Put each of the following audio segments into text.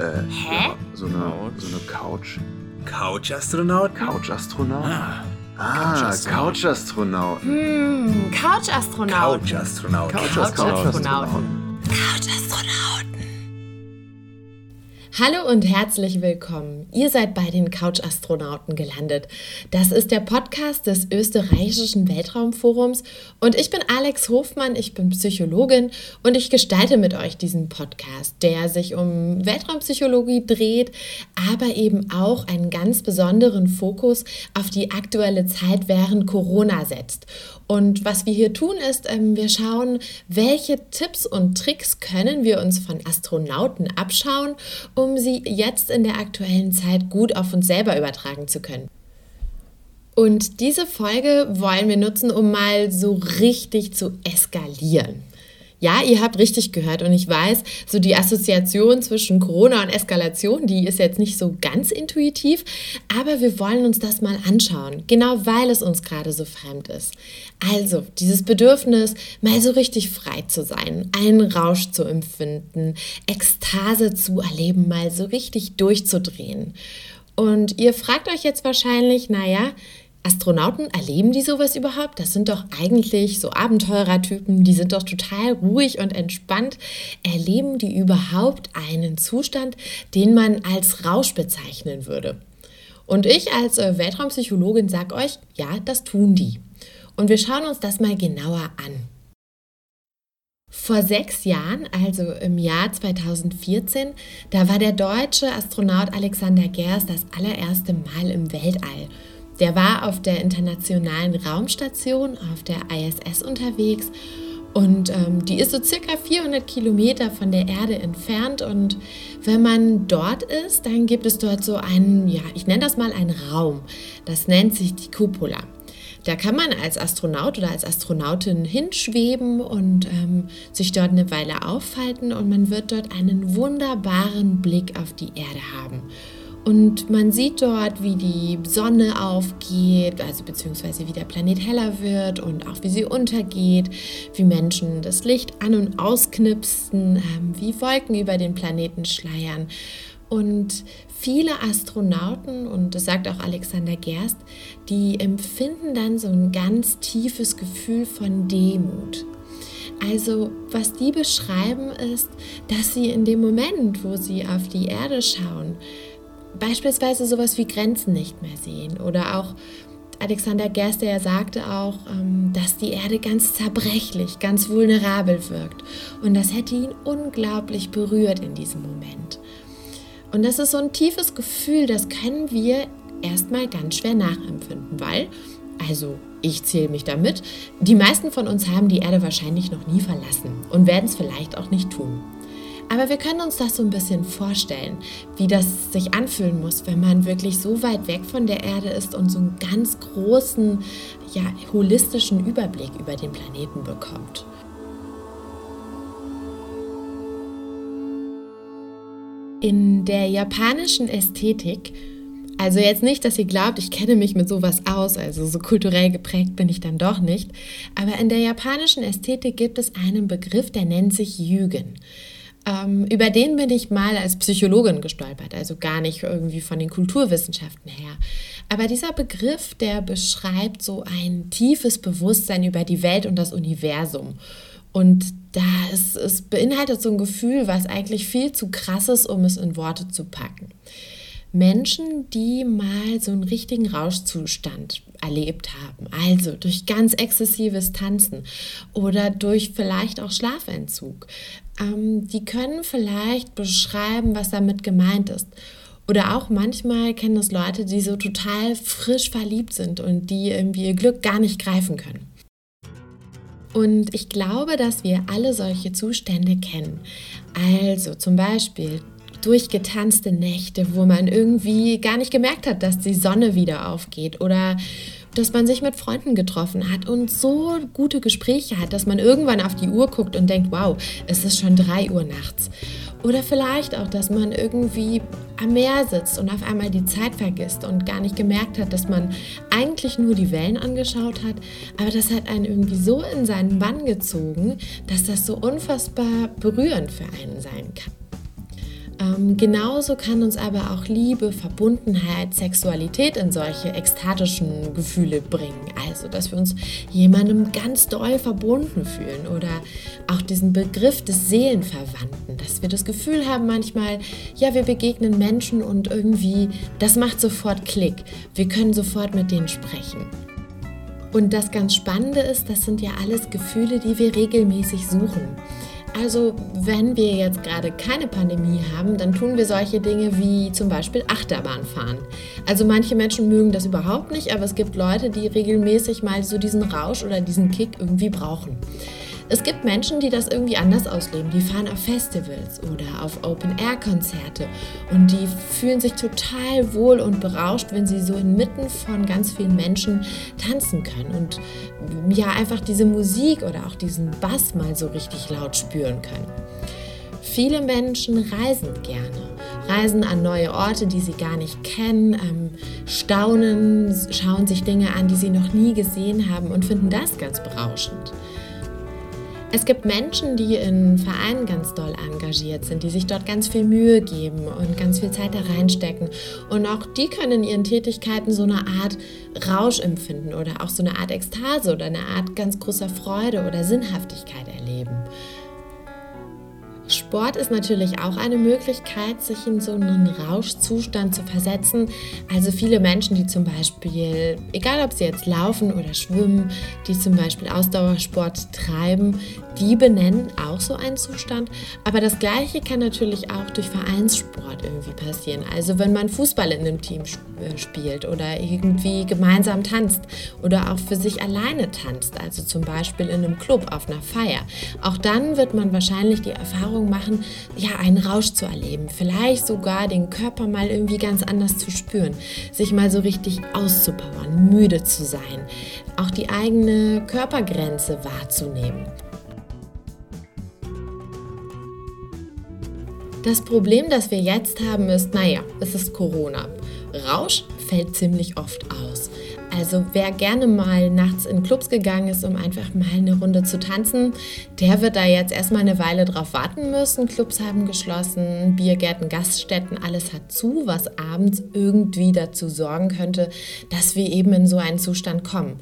Äh, Hä? Ja, so eine, so eine Couch. Couch-Astronaut? Couch-Astronaut? Ah, Ah, Couch-Astronaut. Couch-Astronaut. Hm, Couch-Astronaut. Couch-Astronaut. Hallo und herzlich willkommen. Ihr seid bei den Couch-Astronauten gelandet. Das ist der Podcast des österreichischen Weltraumforums und ich bin Alex Hofmann, ich bin Psychologin und ich gestalte mit euch diesen Podcast, der sich um Weltraumpsychologie dreht, aber eben auch einen ganz besonderen Fokus auf die aktuelle Zeit während Corona setzt. Und was wir hier tun ist, ähm, wir schauen, welche Tipps und Tricks können wir uns von Astronauten abschauen, um sie jetzt in der aktuellen Zeit gut auf uns selber übertragen zu können. Und diese Folge wollen wir nutzen, um mal so richtig zu eskalieren. Ja, ihr habt richtig gehört und ich weiß, so die Assoziation zwischen Corona und Eskalation, die ist jetzt nicht so ganz intuitiv, aber wir wollen uns das mal anschauen, genau weil es uns gerade so fremd ist. Also, dieses Bedürfnis, mal so richtig frei zu sein, einen Rausch zu empfinden, Ekstase zu erleben, mal so richtig durchzudrehen. Und ihr fragt euch jetzt wahrscheinlich, naja, Astronauten, erleben die sowas überhaupt? Das sind doch eigentlich so Abenteurertypen, die sind doch total ruhig und entspannt. Erleben die überhaupt einen Zustand, den man als Rausch bezeichnen würde? Und ich als äh, Weltraumpsychologin sage euch, ja, das tun die. Und wir schauen uns das mal genauer an. Vor sechs Jahren, also im Jahr 2014, da war der deutsche Astronaut Alexander Gerst das allererste Mal im Weltall. Der war auf der internationalen Raumstation, auf der ISS unterwegs und ähm, die ist so circa 400 Kilometer von der Erde entfernt. Und wenn man dort ist, dann gibt es dort so einen, ja, ich nenne das mal einen Raum. Das nennt sich die Cupola. Da kann man als Astronaut oder als Astronautin hinschweben und ähm, sich dort eine Weile aufhalten und man wird dort einen wunderbaren Blick auf die Erde haben. Und man sieht dort, wie die Sonne aufgeht, also beziehungsweise wie der Planet heller wird und auch wie sie untergeht, wie Menschen das Licht an- und ausknipsen, ähm, wie Wolken über den Planeten schleiern. Und viele Astronauten, und das sagt auch Alexander Gerst, die empfinden dann so ein ganz tiefes Gefühl von Demut. Also was die beschreiben ist, dass sie in dem Moment, wo sie auf die Erde schauen, beispielsweise sowas wie Grenzen nicht mehr sehen. Oder auch Alexander Gerster ja sagte auch, ähm, dass die Erde ganz zerbrechlich, ganz vulnerabel wirkt. Und das hätte ihn unglaublich berührt in diesem Moment. Und das ist so ein tiefes Gefühl, das können wir erstmal ganz schwer nachempfinden, weil, also ich zähle mich damit, die meisten von uns haben die Erde wahrscheinlich noch nie verlassen und werden es vielleicht auch nicht tun. Aber wir können uns das so ein bisschen vorstellen, wie das sich anfühlen muss, wenn man wirklich so weit weg von der Erde ist und so einen ganz großen, ja, holistischen Überblick über den Planeten bekommt. In der japanischen Ästhetik also jetzt nicht, dass ihr glaubt, ich kenne mich mit sowas aus, also so kulturell geprägt bin ich dann doch nicht. Aber in der japanischen Ästhetik gibt es einen Begriff, der nennt sich Jügen. Ähm, über den bin ich mal als Psychologin gestolpert, also gar nicht irgendwie von den Kulturwissenschaften her. Aber dieser Begriff, der beschreibt so ein tiefes Bewusstsein über die Welt und das Universum. Und da ist, es beinhaltet so ein Gefühl, was eigentlich viel zu krass ist, um es in Worte zu packen. Menschen, die mal so einen richtigen Rauschzustand erlebt haben, also durch ganz exzessives Tanzen oder durch vielleicht auch Schlafentzug, ähm, die können vielleicht beschreiben, was damit gemeint ist. Oder auch manchmal kennen das Leute, die so total frisch verliebt sind und die irgendwie ihr Glück gar nicht greifen können. Und ich glaube, dass wir alle solche Zustände kennen. Also zum Beispiel durchgetanzte Nächte, wo man irgendwie gar nicht gemerkt hat, dass die Sonne wieder aufgeht oder dass man sich mit Freunden getroffen hat und so gute Gespräche hat, dass man irgendwann auf die Uhr guckt und denkt, wow, es ist schon 3 Uhr nachts. Oder vielleicht auch, dass man irgendwie am Meer sitzt und auf einmal die Zeit vergisst und gar nicht gemerkt hat, dass man eigentlich nur die Wellen angeschaut hat, aber das hat einen irgendwie so in seinen Bann gezogen, dass das so unfassbar berührend für einen sein kann. Ähm, genauso kann uns aber auch Liebe, Verbundenheit, Sexualität in solche ekstatischen Gefühle bringen. Also, dass wir uns jemandem ganz doll verbunden fühlen oder auch diesen Begriff des Seelenverwandten, dass wir das Gefühl haben manchmal, ja, wir begegnen Menschen und irgendwie, das macht sofort Klick. Wir können sofort mit denen sprechen. Und das ganz Spannende ist, das sind ja alles Gefühle, die wir regelmäßig suchen. Also wenn wir jetzt gerade keine Pandemie haben, dann tun wir solche Dinge wie zum Beispiel Achterbahn fahren. Also manche Menschen mögen das überhaupt nicht, aber es gibt Leute, die regelmäßig mal so diesen Rausch oder diesen Kick irgendwie brauchen. Es gibt Menschen, die das irgendwie anders ausleben. Die fahren auf Festivals oder auf Open-Air-Konzerte und die fühlen sich total wohl und berauscht, wenn sie so inmitten von ganz vielen Menschen tanzen können und ja einfach diese Musik oder auch diesen Bass mal so richtig laut spüren können. Viele Menschen reisen gerne, reisen an neue Orte, die sie gar nicht kennen, ähm, staunen, schauen sich Dinge an, die sie noch nie gesehen haben und finden das ganz berauschend. Es gibt Menschen, die in Vereinen ganz doll engagiert sind, die sich dort ganz viel Mühe geben und ganz viel Zeit da reinstecken. Und auch die können in ihren Tätigkeiten so eine Art Rausch empfinden oder auch so eine Art Ekstase oder eine Art ganz großer Freude oder Sinnhaftigkeit erleben. Sport ist natürlich auch eine Möglichkeit, sich in so einen Rauschzustand zu versetzen. Also viele Menschen, die zum Beispiel, egal ob sie jetzt laufen oder schwimmen, die zum Beispiel Ausdauersport treiben, die benennen auch so einen Zustand. Aber das Gleiche kann natürlich auch durch Vereinssport irgendwie passieren. Also wenn man Fußball in einem Team äh, spielt oder irgendwie gemeinsam tanzt oder auch für sich alleine tanzt, also zum Beispiel in einem Club auf einer Feier. Auch dann wird man wahrscheinlich die Erfahrung machen, ja, einen Rausch zu erleben. Vielleicht sogar den Körper mal irgendwie ganz anders zu spüren, sich mal so richtig auszupowern, müde zu sein, auch die eigene Körpergrenze wahrzunehmen. Das Problem, das wir jetzt haben, ist, naja, es ist Corona. Rausch fällt ziemlich oft aus. Also wer gerne mal nachts in Clubs gegangen ist, um einfach mal eine Runde zu tanzen, der wird da jetzt erstmal eine Weile drauf warten müssen. Clubs haben geschlossen, Biergärten, Gaststätten, alles hat zu, was abends irgendwie dazu sorgen könnte, dass wir eben in so einen Zustand kommen.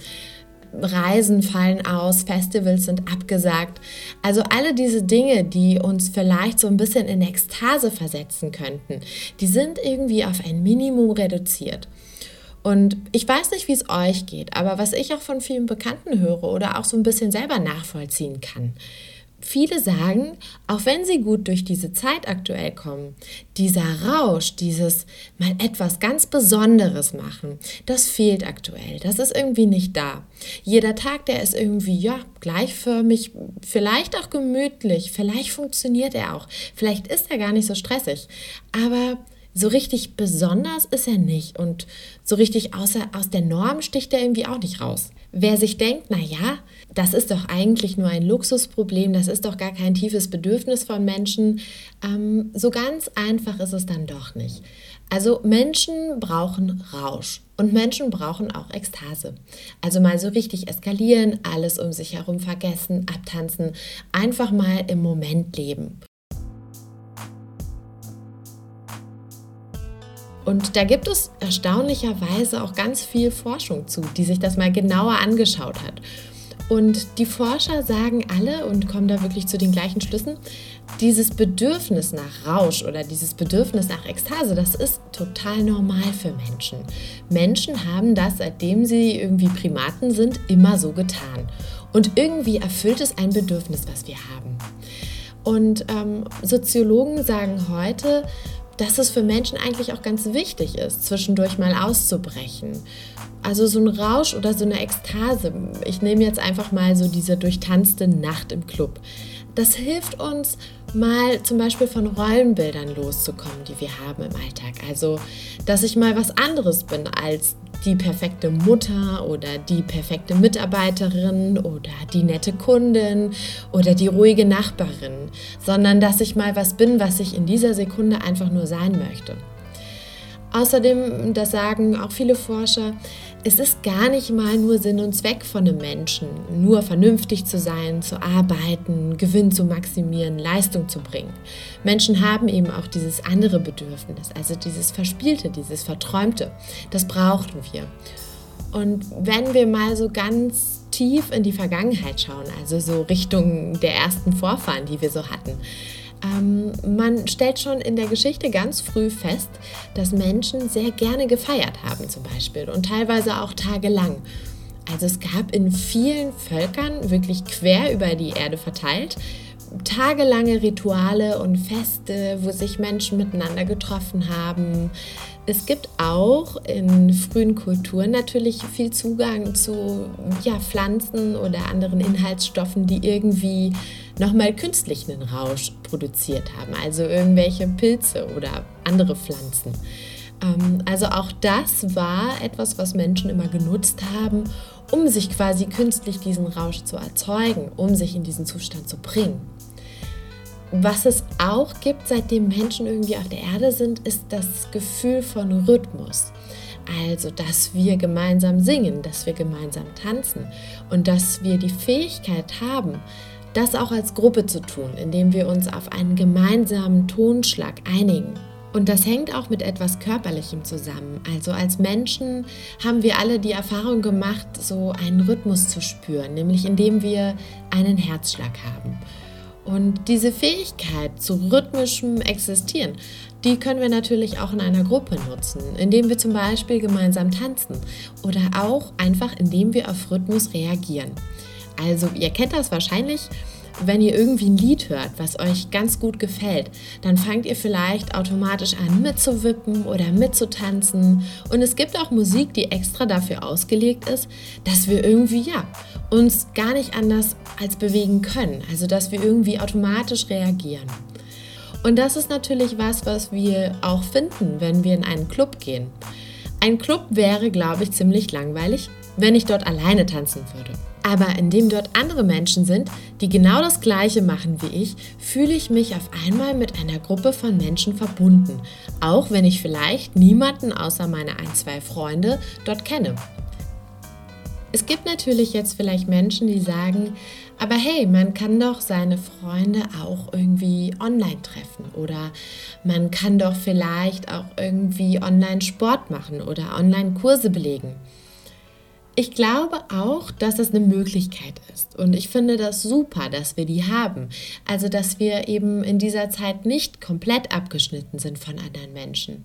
Reisen fallen aus, Festivals sind abgesagt. Also alle diese Dinge, die uns vielleicht so ein bisschen in Ekstase versetzen könnten, die sind irgendwie auf ein Minimum reduziert. Und ich weiß nicht, wie es euch geht, aber was ich auch von vielen Bekannten höre oder auch so ein bisschen selber nachvollziehen kann, Viele sagen, auch wenn sie gut durch diese Zeit aktuell kommen, dieser Rausch, dieses mal etwas ganz Besonderes machen, das fehlt aktuell. Das ist irgendwie nicht da. Jeder Tag, der ist irgendwie, ja, gleichförmig, vielleicht auch gemütlich, vielleicht funktioniert er auch, vielleicht ist er gar nicht so stressig. Aber so richtig besonders ist er nicht und so richtig außer, aus der Norm sticht er irgendwie auch nicht raus. Wer sich denkt, na ja, das ist doch eigentlich nur ein Luxusproblem, das ist doch gar kein tiefes Bedürfnis von Menschen, ähm, so ganz einfach ist es dann doch nicht. Also Menschen brauchen Rausch und Menschen brauchen auch Ekstase. Also mal so richtig eskalieren, alles um sich herum vergessen, abtanzen, einfach mal im Moment leben. Und da gibt es erstaunlicherweise auch ganz viel Forschung zu, die sich das mal genauer angeschaut hat. Und die Forscher sagen alle und kommen da wirklich zu den gleichen Schlüssen, dieses Bedürfnis nach Rausch oder dieses Bedürfnis nach Ekstase, das ist total normal für Menschen. Menschen haben das, seitdem sie irgendwie Primaten sind, immer so getan. Und irgendwie erfüllt es ein Bedürfnis, was wir haben. Und ähm, Soziologen sagen heute, dass es für Menschen eigentlich auch ganz wichtig ist, zwischendurch mal auszubrechen. Also so ein Rausch oder so eine Ekstase. Ich nehme jetzt einfach mal so diese durchtanzte Nacht im Club. Das hilft uns mal zum Beispiel von Rollenbildern loszukommen, die wir haben im Alltag. Also, dass ich mal was anderes bin als die perfekte Mutter oder die perfekte Mitarbeiterin oder die nette Kundin oder die ruhige Nachbarin, sondern dass ich mal was bin, was ich in dieser Sekunde einfach nur sein möchte. Außerdem, das sagen auch viele Forscher, Es ist gar nicht mal nur Sinn und Zweck von einem Menschen, nur vernünftig zu sein, zu arbeiten, Gewinn zu maximieren, Leistung zu bringen. Menschen haben eben auch dieses andere Bedürfnis, also dieses Verspielte, dieses Verträumte. Das brauchen wir. Und wenn wir mal so ganz tief in die Vergangenheit schauen, also so Richtung der ersten Vorfahren, die wir so hatten, ähm, man stellt schon in der Geschichte ganz früh fest, dass Menschen sehr gerne gefeiert haben zum Beispiel und teilweise auch tagelang. Also es gab in vielen Völkern, wirklich quer über die Erde verteilt, tagelange Rituale und Feste, wo sich Menschen miteinander getroffen haben. Es gibt auch in frühen Kulturen natürlich viel Zugang zu ja, Pflanzen oder anderen Inhaltsstoffen, die irgendwie nochmal künstlich einen Rausch produziert haben, also irgendwelche Pilze oder andere Pflanzen. Ähm, also auch das war etwas, was Menschen immer genutzt haben, um sich quasi künstlich diesen Rausch zu erzeugen, um sich in diesen Zustand zu bringen. Was es auch gibt, seitdem Menschen irgendwie auf der Erde sind, ist das Gefühl von Rhythmus. Also, dass wir gemeinsam singen, dass wir gemeinsam tanzen und dass wir die Fähigkeit haben, das auch als Gruppe zu tun, indem wir uns auf einen gemeinsamen Tonschlag einigen. Und das hängt auch mit etwas Körperlichem zusammen. Also als Menschen haben wir alle die Erfahrung gemacht, so einen Rhythmus zu spüren, nämlich indem wir einen Herzschlag haben. Und diese Fähigkeit zu rhythmischem Existieren, die können wir natürlich auch in einer Gruppe nutzen, indem wir zum Beispiel gemeinsam tanzen oder auch einfach indem wir auf Rhythmus reagieren. Also ihr kennt das wahrscheinlich, wenn ihr irgendwie ein Lied hört, was euch ganz gut gefällt, dann fangt ihr vielleicht automatisch an mitzuwippen oder mitzutanzen. Und es gibt auch Musik, die extra dafür ausgelegt ist, dass wir irgendwie, ja, uns gar nicht anders als bewegen können. Also, dass wir irgendwie automatisch reagieren. Und das ist natürlich was, was wir auch finden, wenn wir in einen Club gehen. Ein Club wäre, glaube ich, ziemlich langweilig, wenn ich dort alleine tanzen würde. Aber indem dort andere Menschen sind, die genau das Gleiche machen wie ich, fühle ich mich auf einmal mit einer Gruppe von Menschen verbunden, auch wenn ich vielleicht niemanden außer meine ein, zwei Freunde dort kenne. Es gibt natürlich jetzt vielleicht Menschen, die sagen, aber hey, man kann doch seine Freunde auch irgendwie online treffen oder man kann doch vielleicht auch irgendwie online Sport machen oder online Kurse belegen. Ich glaube auch, dass es eine Möglichkeit ist. Und ich finde das super, dass wir die haben. Also, dass wir eben in dieser Zeit nicht komplett abgeschnitten sind von anderen Menschen.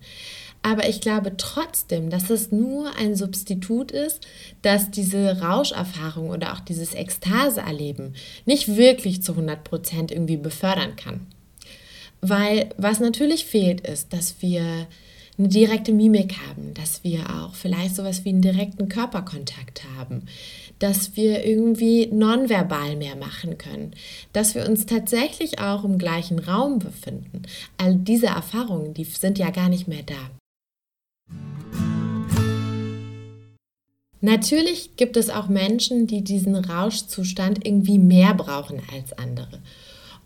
Aber ich glaube trotzdem, dass es nur ein Substitut ist, dass diese Rauscherfahrung oder auch dieses Ekstaseerleben nicht wirklich zu 100 Prozent irgendwie befördern kann. Weil was natürlich fehlt, ist, dass wir eine direkte Mimik haben, dass wir auch vielleicht sowas wie einen direkten Körperkontakt haben, dass wir irgendwie nonverbal mehr machen können, dass wir uns tatsächlich auch im gleichen Raum befinden. All diese Erfahrungen, die sind ja gar nicht mehr da. Natürlich gibt es auch Menschen, die diesen Rauschzustand irgendwie mehr brauchen als andere.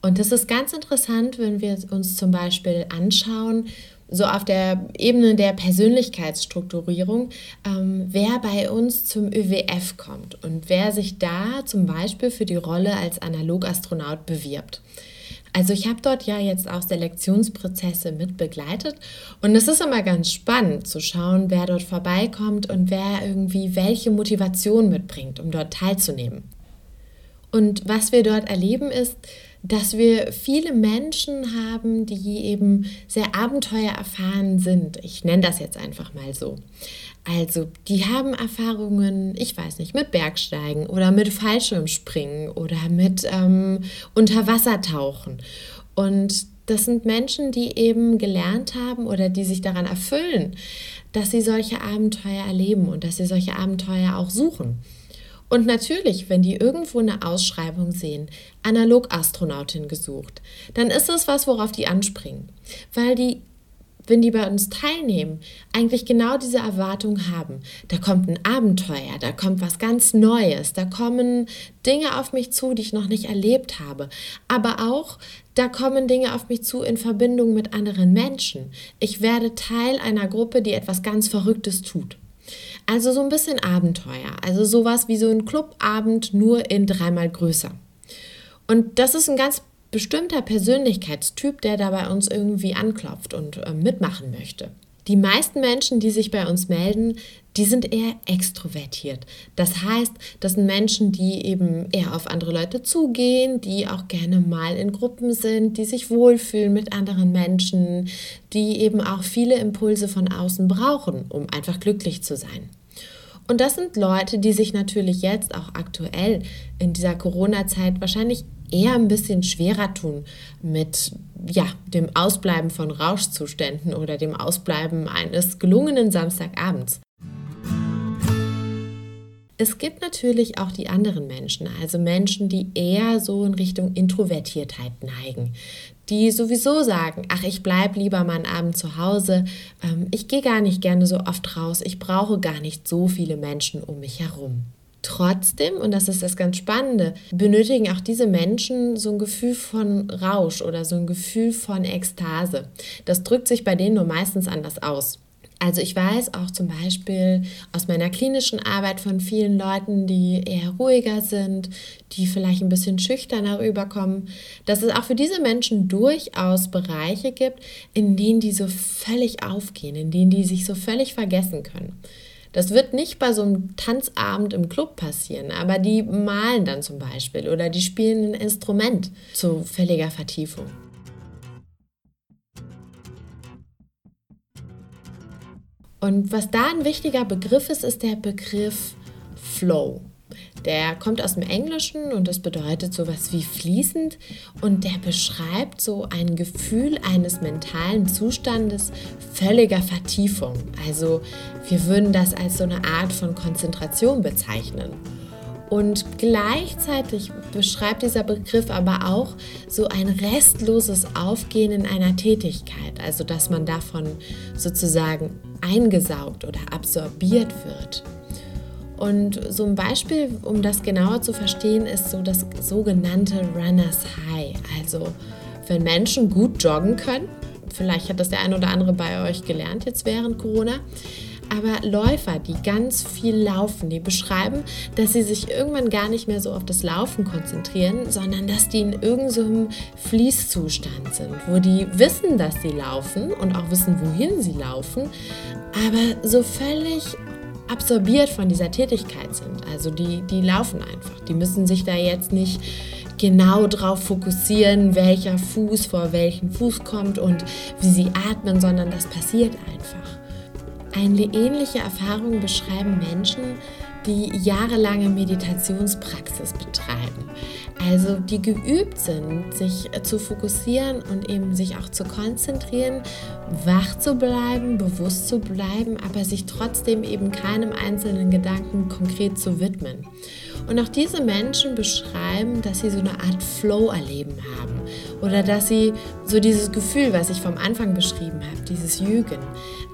Und das ist ganz interessant, wenn wir uns zum Beispiel anschauen, so auf der Ebene der Persönlichkeitsstrukturierung, ähm, wer bei uns zum ÖWF kommt und wer sich da zum Beispiel für die Rolle als Analogastronaut bewirbt. Also ich habe dort ja jetzt auch Selektionsprozesse mit begleitet und es ist immer ganz spannend zu schauen, wer dort vorbeikommt und wer irgendwie welche Motivation mitbringt, um dort teilzunehmen. Und was wir dort erleben ist, dass wir viele Menschen haben, die eben sehr abenteuererfahren sind. Ich nenne das jetzt einfach mal so. Also, die haben Erfahrungen, ich weiß nicht, mit Bergsteigen oder mit Fallschirmspringen oder mit ähm, Unterwassertauchen. Und das sind Menschen, die eben gelernt haben oder die sich daran erfüllen, dass sie solche Abenteuer erleben und dass sie solche Abenteuer auch suchen. Und natürlich, wenn die irgendwo eine Ausschreibung sehen, Analogastronautin gesucht, dann ist das was, worauf die anspringen. Weil die, wenn die bei uns teilnehmen, eigentlich genau diese Erwartung haben. Da kommt ein Abenteuer, da kommt was ganz Neues, da kommen Dinge auf mich zu, die ich noch nicht erlebt habe. Aber auch, da kommen Dinge auf mich zu in Verbindung mit anderen Menschen. Ich werde Teil einer Gruppe, die etwas ganz Verrücktes tut. Also so ein bisschen Abenteuer. Also sowas wie so ein Clubabend nur in dreimal größer. Und das ist ein ganz bestimmter Persönlichkeitstyp, der da bei uns irgendwie anklopft und äh, mitmachen möchte. Die meisten Menschen, die sich bei uns melden, die sind eher extrovertiert. Das heißt, das sind Menschen, die eben eher auf andere Leute zugehen, die auch gerne mal in Gruppen sind, die sich wohlfühlen mit anderen Menschen, die eben auch viele Impulse von außen brauchen, um einfach glücklich zu sein. Und das sind Leute, die sich natürlich jetzt auch aktuell in dieser Corona-Zeit wahrscheinlich eher ein bisschen schwerer tun mit ja, dem Ausbleiben von Rauschzuständen oder dem Ausbleiben eines gelungenen Samstagabends. Es gibt natürlich auch die anderen Menschen, also Menschen, die eher so in Richtung Introvertiertheit neigen, die sowieso sagen, ach, ich bleibe lieber mal einen Abend zu Hause, ähm, ich gehe gar nicht gerne so oft raus, ich brauche gar nicht so viele Menschen um mich herum. Trotzdem, und das ist das ganz Spannende, benötigen auch diese Menschen so ein Gefühl von Rausch oder so ein Gefühl von Ekstase. Das drückt sich bei denen nur meistens anders aus. Also ich weiß auch zum Beispiel aus meiner klinischen Arbeit von vielen Leuten, die eher ruhiger sind, die vielleicht ein bisschen schüchterner rüberkommen, dass es auch für diese Menschen durchaus Bereiche gibt, in denen die so völlig aufgehen, in denen die sich so völlig vergessen können. Das wird nicht bei so einem Tanzabend im Club passieren, aber die malen dann zum Beispiel oder die spielen ein Instrument zu völliger Vertiefung. Und was da ein wichtiger Begriff ist, ist der Begriff Flow. Der kommt aus dem Englischen und das bedeutet sowas wie fließend und der beschreibt so ein Gefühl eines mentalen Zustandes völliger Vertiefung. Also wir würden das als so eine Art von Konzentration bezeichnen. Und gleichzeitig beschreibt dieser Begriff aber auch so ein restloses Aufgehen in einer Tätigkeit, also dass man davon sozusagen eingesaugt oder absorbiert wird. Und so ein Beispiel, um das genauer zu verstehen, ist so das sogenannte Runners High. Also wenn Menschen gut joggen können, vielleicht hat das der eine oder andere bei euch gelernt jetzt während Corona, aber Läufer, die ganz viel laufen, die beschreiben, dass sie sich irgendwann gar nicht mehr so auf das Laufen konzentrieren, sondern dass die in irgendeinem Fließzustand sind, wo die wissen, dass sie laufen und auch wissen, wohin sie laufen, aber so völlig absorbiert von dieser Tätigkeit sind. Also die, die laufen einfach. Die müssen sich da jetzt nicht genau darauf fokussieren, welcher Fuß vor welchen Fuß kommt und wie sie atmen, sondern das passiert einfach. Eine ähnliche Erfahrung beschreiben Menschen, die jahrelange Meditationspraxis betreiben. Also die geübt sind, sich zu fokussieren und eben sich auch zu konzentrieren, wach zu bleiben, bewusst zu bleiben, aber sich trotzdem eben keinem einzelnen Gedanken konkret zu widmen. Und auch diese Menschen beschreiben, dass sie so eine Art Flow erleben haben oder dass sie so dieses Gefühl, was ich vom Anfang beschrieben habe, dieses Jügen,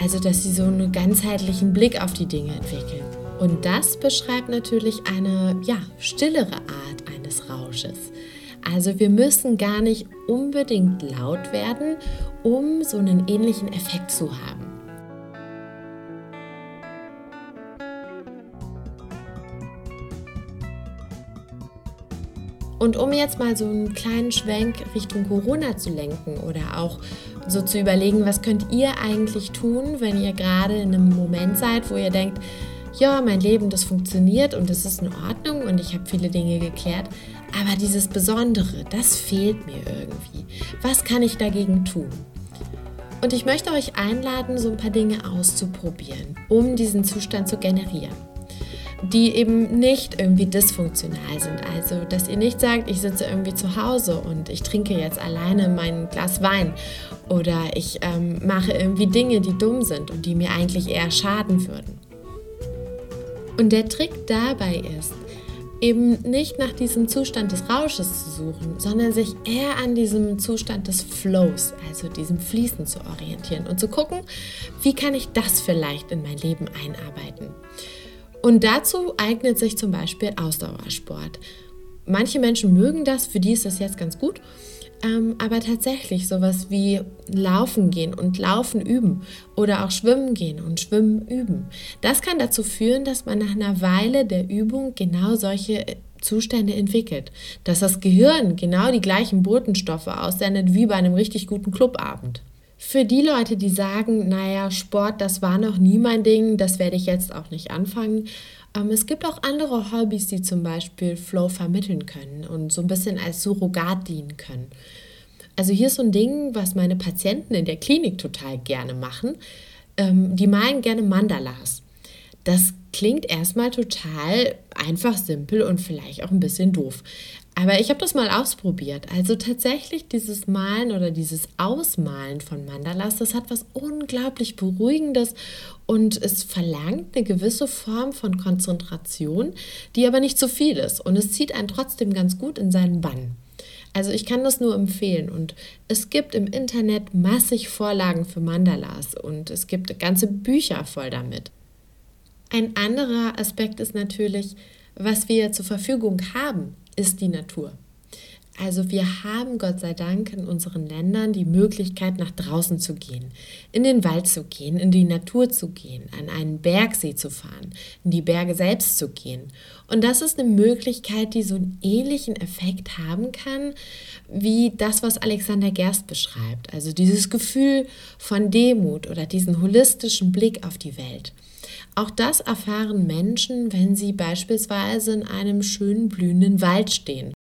also dass sie so einen ganzheitlichen Blick auf die Dinge entwickeln. Und das beschreibt natürlich eine ja, stillere Art eines Rausches. Also wir müssen gar nicht unbedingt laut werden, um so einen ähnlichen Effekt zu haben. Und um jetzt mal so einen kleinen Schwenk Richtung Corona zu lenken oder auch so zu überlegen, was könnt ihr eigentlich tun, wenn ihr gerade in einem Moment seid, wo ihr denkt, ja, mein Leben, das funktioniert und das ist in Ordnung und ich habe viele Dinge geklärt, aber dieses Besondere, das fehlt mir irgendwie. Was kann ich dagegen tun? Und ich möchte euch einladen, so ein paar Dinge auszuprobieren, um diesen Zustand zu generieren die eben nicht irgendwie dysfunktional sind. Also, dass ihr nicht sagt, ich sitze irgendwie zu Hause und ich trinke jetzt alleine mein Glas Wein oder ich ähm, mache irgendwie Dinge, die dumm sind und die mir eigentlich eher schaden würden. Und der Trick dabei ist, eben nicht nach diesem Zustand des Rausches zu suchen, sondern sich eher an diesem Zustand des Flows, also diesem Fließen zu orientieren und zu gucken, wie kann ich das vielleicht in mein Leben einarbeiten. Und dazu eignet sich zum Beispiel Ausdauersport. Manche Menschen mögen das, für die ist das jetzt ganz gut. Ähm, aber tatsächlich sowas wie Laufen gehen und Laufen üben oder auch Schwimmen gehen und Schwimmen üben. Das kann dazu führen, dass man nach einer Weile der Übung genau solche Zustände entwickelt, dass das Gehirn genau die gleichen Botenstoffe aussendet wie bei einem richtig guten Clubabend. Für die Leute, die sagen, naja, Sport, das war noch nie mein Ding, das werde ich jetzt auch nicht anfangen. Ähm, es gibt auch andere Hobbys, die zum Beispiel Flow vermitteln können und so ein bisschen als Surrogat dienen können. Also hier ist so ein Ding, was meine Patienten in der Klinik total gerne machen. Ähm, die malen gerne Mandalas. Das klingt erstmal total einfach, simpel und vielleicht auch ein bisschen doof. Aber ich habe das mal ausprobiert. Also tatsächlich dieses Malen oder dieses Ausmalen von Mandalas, das hat was unglaublich Beruhigendes und es verlangt eine gewisse Form von Konzentration, die aber nicht zu viel ist. Und es zieht einen trotzdem ganz gut in seinen Bann. Also ich kann das nur empfehlen und es gibt im Internet massig Vorlagen für Mandalas und es gibt ganze Bücher voll damit. Ein anderer Aspekt ist natürlich, was wir zur Verfügung haben, ist die Natur. Also wir haben Gott sei Dank in unseren Ländern die Möglichkeit, nach draußen zu gehen, in den Wald zu gehen, in die Natur zu gehen, an einen Bergsee zu fahren, in die Berge selbst zu gehen. Und das ist eine Möglichkeit, die so einen ähnlichen Effekt haben kann, wie das, was Alexander Gerst beschreibt. Also dieses Gefühl von Demut oder diesen holistischen Blick auf die Welt. Auch das erfahren Menschen, wenn sie beispielsweise in einem schönen blühenden Wald stehen.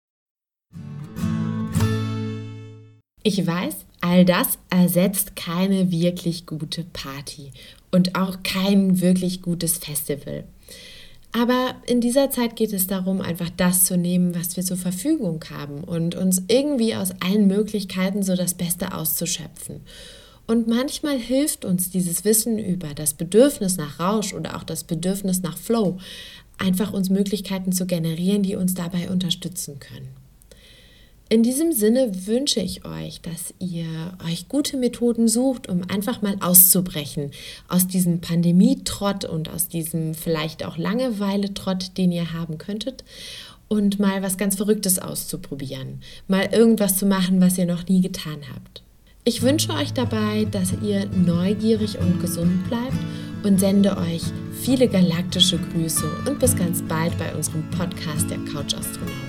Ich weiß, all das ersetzt keine wirklich gute Party und auch kein wirklich gutes Festival. Aber in dieser Zeit geht es darum, einfach das zu nehmen, was wir zur Verfügung haben und uns irgendwie aus allen Möglichkeiten so das Beste auszuschöpfen. Und manchmal hilft uns dieses Wissen über das Bedürfnis nach Rausch oder auch das Bedürfnis nach Flow, einfach uns Möglichkeiten zu generieren, die uns dabei unterstützen können. In diesem Sinne wünsche ich euch, dass ihr euch gute Methoden sucht, um einfach mal auszubrechen aus diesem Pandemietrott und aus diesem vielleicht auch Langeweile-Trott, den ihr haben könntet und mal was ganz Verrücktes auszuprobieren, mal irgendwas zu machen, was ihr noch nie getan habt. Ich wünsche euch dabei, dass ihr neugierig und gesund bleibt und sende euch viele galaktische Grüße und bis ganz bald bei unserem Podcast der Couch Astronaut.